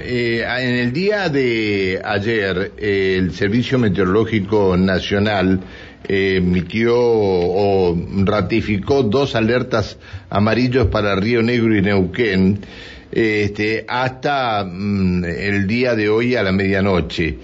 eh, en el día de ayer, eh, el Servicio Meteorológico Nacional eh, emitió o ratificó dos alertas amarillos para Río Negro y Neuquén este, hasta mm, el día de hoy a la medianoche.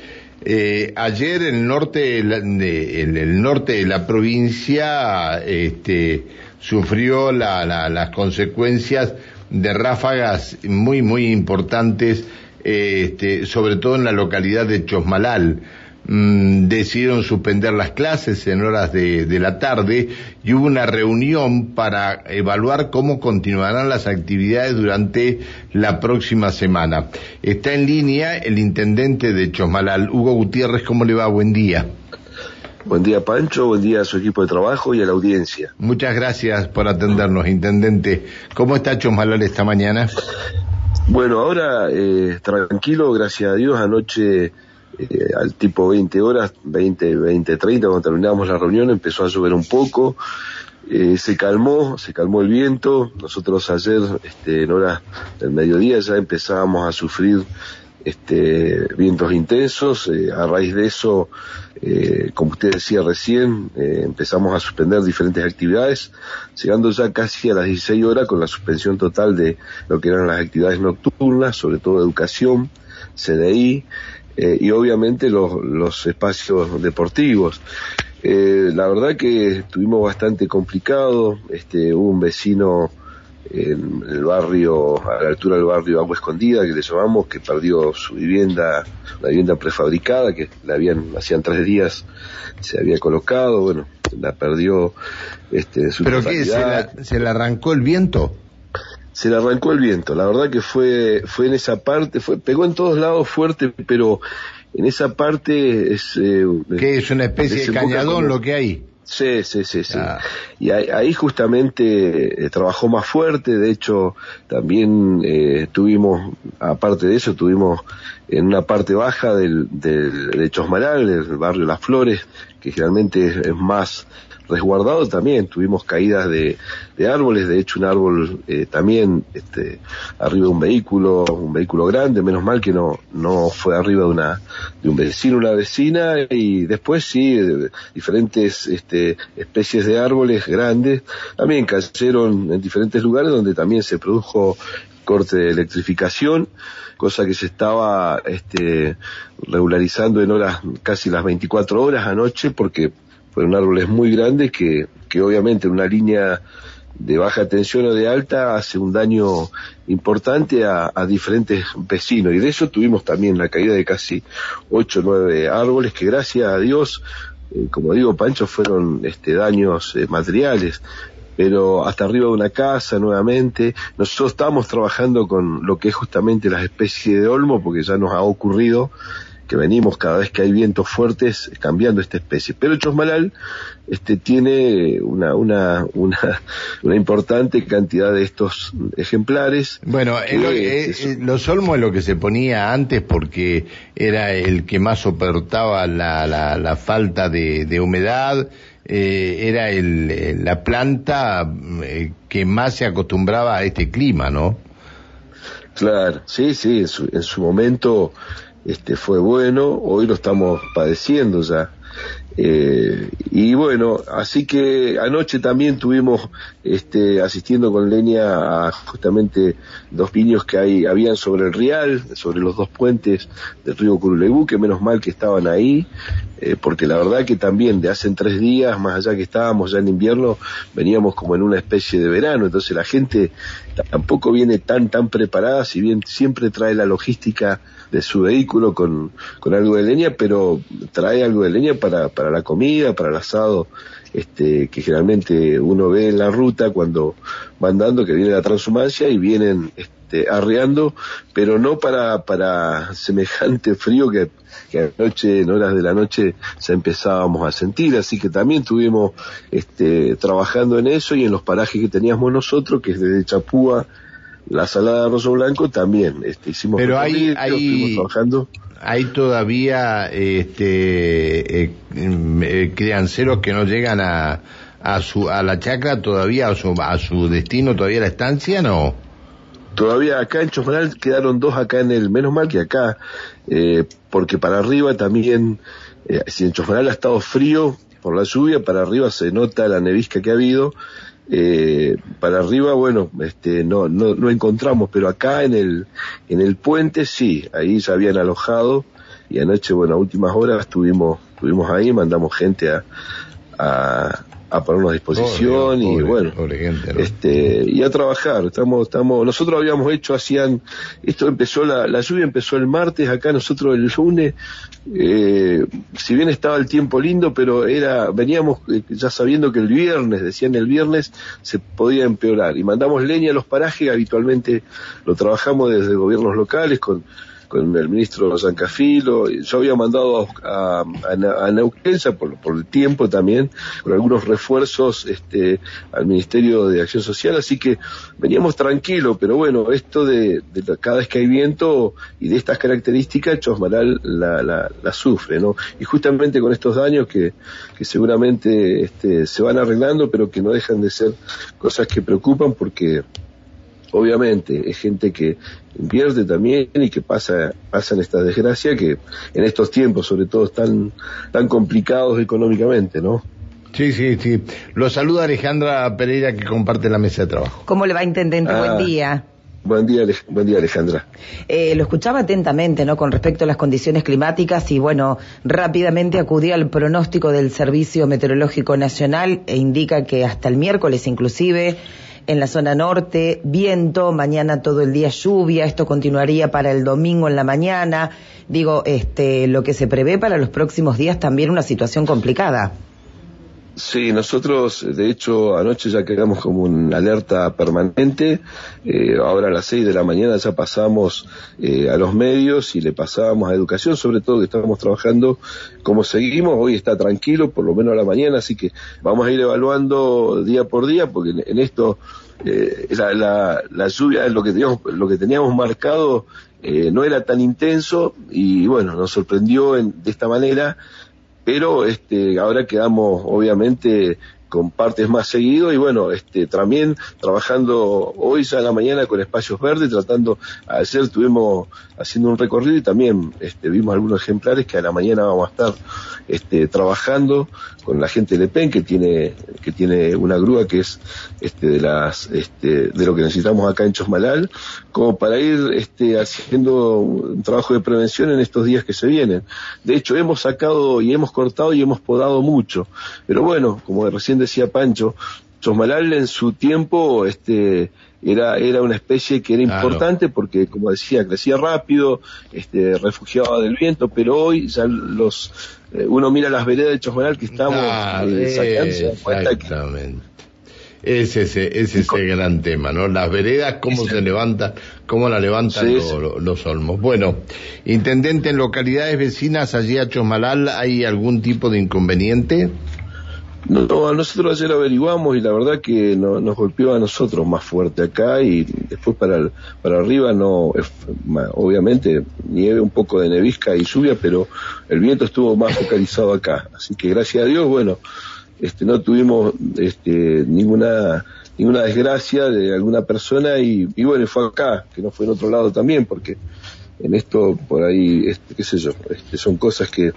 Eh, ayer el norte, el norte de la provincia este, sufrió la, las consecuencias de ráfagas muy, muy importantes, este, sobre todo en la localidad de Chosmalal. Mm, decidieron suspender las clases en horas de, de, la tarde y hubo una reunión para evaluar cómo continuarán las actividades durante la próxima semana. Está en línea el intendente de Chosmalal, Hugo Gutiérrez, ¿cómo le va? Buen día. Buen día Pancho, buen día a su equipo de trabajo y a la audiencia. Muchas gracias por atendernos, Intendente. ¿Cómo está Chosmalal esta mañana? Bueno, ahora eh, tranquilo, gracias a Dios. Anoche eh, al tipo 20 horas, 20, 20, 30, cuando terminamos la reunión empezó a llover un poco. Eh, se calmó, se calmó el viento. Nosotros ayer, este, en horas del mediodía, ya empezábamos a sufrir este, vientos intensos. Eh, a raíz de eso, eh, como usted decía recién, eh, empezamos a suspender diferentes actividades, llegando ya casi a las 16 horas con la suspensión total de lo que eran las actividades nocturnas, sobre todo educación, CDI y obviamente los, los espacios deportivos. la verdad que estuvimos bastante complicado, este, hubo un vecino en el barrio, a la altura del barrio Agua Escondida, que le llamamos, que perdió su vivienda, la vivienda prefabricada, que la habían, hacían tres días, se había colocado, bueno, la perdió, este, su ¿Pero qué? ¿Se le arrancó el viento? Se le arrancó el viento, la verdad que fue, fue en esa parte, fue, pegó en todos lados fuerte, pero en esa parte es... Eh, ¿Qué es una especie de cañadón lo que hay? Sí, sí, sí, sí. Ah. Y ahí, justamente eh, trabajó más fuerte, de hecho también eh, tuvimos, aparte de eso, tuvimos en una parte baja del, del, de Chosmaral, el barrio Las Flores, que generalmente es más resguardado también, tuvimos caídas de, de árboles, de hecho un árbol eh, también este, arriba de un vehículo, un vehículo grande, menos mal que no, no fue arriba de una, de un vecino, una vecina, y después sí, diferentes este, especies de árboles grandes, también cayeron en diferentes lugares donde también se produjo corte de electrificación, cosa que se estaba este, regularizando en horas, casi las 24 horas anoche, porque fueron árboles muy grandes que, que obviamente en una línea de baja tensión o de alta hace un daño importante a, diferentes vecinos. Y de eso tuvimos también la caída de casi ocho o nueve árboles que gracias a Dios eh, como digo Pancho fueron este daños eh, materiales. Pero hasta arriba de una casa nuevamente nosotros estamos trabajando con lo que es justamente las especies de olmo porque ya nos ha ocurrido que venimos cada vez que hay vientos fuertes cambiando esta especie. Pero el chosmalal este, tiene una, una, una, una importante cantidad de estos ejemplares. Bueno, este, los olmos es lo que se ponía antes porque era el que más soportaba la, la, la falta de, de humedad, eh, era el, la planta eh, que más se acostumbraba a este clima, ¿no? Claro, sí, sí, en su, en su momento este fue bueno, hoy lo estamos padeciendo ya. Eh, y bueno, así que anoche también tuvimos este, asistiendo con Leña a justamente dos piños que hay, habían sobre el Rial, sobre los dos puentes del río Curulegú, que menos mal que estaban ahí, eh, porque la verdad que también de hace tres días, más allá que estábamos ya en invierno, veníamos como en una especie de verano, entonces la gente tampoco viene tan, tan preparada, si bien siempre trae la logística de su vehículo con, con algo de leña, pero trae algo de leña para la comida, para el asado, este, que generalmente uno ve en la ruta cuando va andando, que viene la transhumancia y vienen este, arreando, pero no para, para semejante frío que, que anoche, en horas de la noche, se empezábamos a sentir, así que también estuvimos este, trabajando en eso y en los parajes que teníamos nosotros, que es desde Chapúa, la salada de arroz blanco también, este, hicimos Pero hay, hay, trabajando. hay todavía este, eh, eh, crianceros que no llegan a, a, su, a la chacra todavía, a su, a su destino, todavía la estancia, ¿no? todavía acá en Chosmalal quedaron dos acá en el, menos mal que acá, eh, porque para arriba también, eh, si en Chosmalal ha estado frío por la lluvia, para arriba se nota la nevisca que ha habido, eh, para arriba, bueno, este, no, no, no encontramos, pero acá en el, en el puente sí, ahí se habían alojado y anoche, bueno, a últimas horas estuvimos, estuvimos ahí, mandamos gente a, a, a ponernos a disposición y bueno, este, y a trabajar. Estamos, estamos, nosotros habíamos hecho, hacían, esto empezó, la, la lluvia empezó el martes, acá nosotros el lunes, eh, si bien estaba el tiempo lindo, pero era, veníamos eh, ya sabiendo que el viernes, decían el viernes, se podía empeorar y mandamos leña a los parajes, habitualmente lo trabajamos desde gobiernos locales con con el ministro Zancafilo, yo había mandado a, a, Neuquén, por, por, el tiempo también, con algunos refuerzos este, al Ministerio de Acción Social, así que veníamos tranquilos, pero bueno, esto de, cada vez que hay viento y de estas características, Chosmaral la, la, la, sufre, ¿no? Y justamente con estos daños que, que seguramente este, se van arreglando, pero que no dejan de ser cosas que preocupan porque obviamente es gente que invierte también y que pasa pasan esta desgracia que en estos tiempos sobre todo están tan complicados económicamente no Sí, sí, sí. Lo saluda Alejandra Pereira que comparte la mesa de trabajo. ¿Cómo le va, intendente? buen ah, día. Buen día, buen día Alejandra. Eh, lo escuchaba atentamente, ¿no? Con respecto a las condiciones climáticas y bueno, rápidamente acudí al pronóstico del Servicio Meteorológico Nacional e indica que hasta el miércoles inclusive en la zona norte, viento, mañana todo el día lluvia, esto continuaría para el domingo en la mañana. Digo, este, lo que se prevé para los próximos días también una situación complicada. Sí, nosotros, de hecho, anoche ya quedamos como una alerta permanente. Eh, ahora a las seis de la mañana ya pasamos eh, a los medios y le pasábamos a educación, sobre todo que estamos trabajando como seguimos. Hoy está tranquilo, por lo menos a la mañana, así que vamos a ir evaluando día por día, porque en, esto eh, la, la, lluvia, lo que teníamos, lo que teníamos marcado eh, no era tan intenso y bueno, nos sorprendió en, de esta manera pero este, ahora quedamos obviamente con partes más seguido y bueno, este, también trabajando hoy en la mañana con espacios verdes, tratando, ayer estuvimos haciendo un recorrido y también este, vimos algunos ejemplares que a la mañana vamos a estar este, trabajando con la gente de PEN que tiene, que tiene una grúa que es este, de las, este, de lo que necesitamos acá en Chosmalal, como para ir este, haciendo un trabajo de prevención en estos días que se vienen. De hecho, hemos sacado y hemos cortado y hemos podado mucho, pero bueno, como recién decía Pancho, Chosmalal en su tiempo este, era, era una especie que era importante porque, como decía, crecía rápido, este, refugiaba del viento, pero hoy ya los, eh, uno mira las veredas de Chosmalal que estamos eh, Exactamente. Ese es ese, ese gran tema, ¿no? Las veredas, cómo se levantan, cómo la levantan los, olmos. Bueno, intendente, en localidades vecinas allí a Chosmalal, ¿hay algún tipo de inconveniente? No, nosotros ayer averiguamos y la verdad que nos golpeó a nosotros más fuerte acá y después para, para arriba no, obviamente nieve, un poco de nevisca y lluvia, pero el viento estuvo más focalizado acá. Así que gracias a Dios, bueno, este, no tuvimos este, ninguna ninguna desgracia de alguna persona y, y bueno, fue acá, que no fue en otro lado también, porque en esto por ahí, este, qué sé yo, este, son cosas que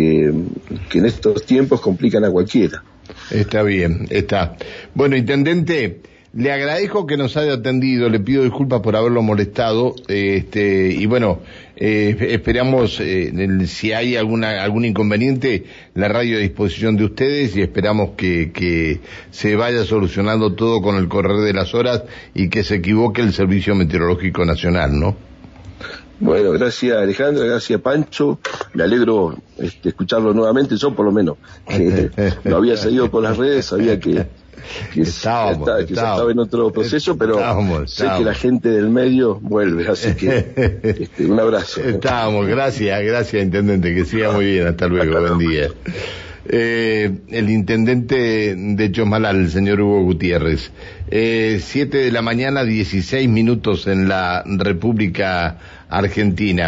que, en estos tiempos complican a cualquiera. Está bien, está. Bueno, intendente, le agradezco que nos haya atendido, le pido disculpas por haberlo molestado, este, y bueno, eh, esperamos, eh, si hay alguna, algún inconveniente, la radio a disposición de ustedes y esperamos que, que se vaya solucionando todo con el correr de las horas y que se equivoque el Servicio Meteorológico Nacional, ¿no? Bueno, gracias Alejandra, gracias Pancho. Me alegro este, escucharlo nuevamente. Yo por lo menos que lo había seguido por las redes, sabía que, que, estaba, estaba en otro proceso, pero sé que la gente del medio vuelve, así que este, un abrazo. Estábamos, gracias, gracias Intendente, que siga muy bien. Hasta luego, buen día. Eh, el intendente de Chomalal, el señor Hugo Gutiérrez. Eh, siete de la mañana, dieciséis minutos en la República Argentina.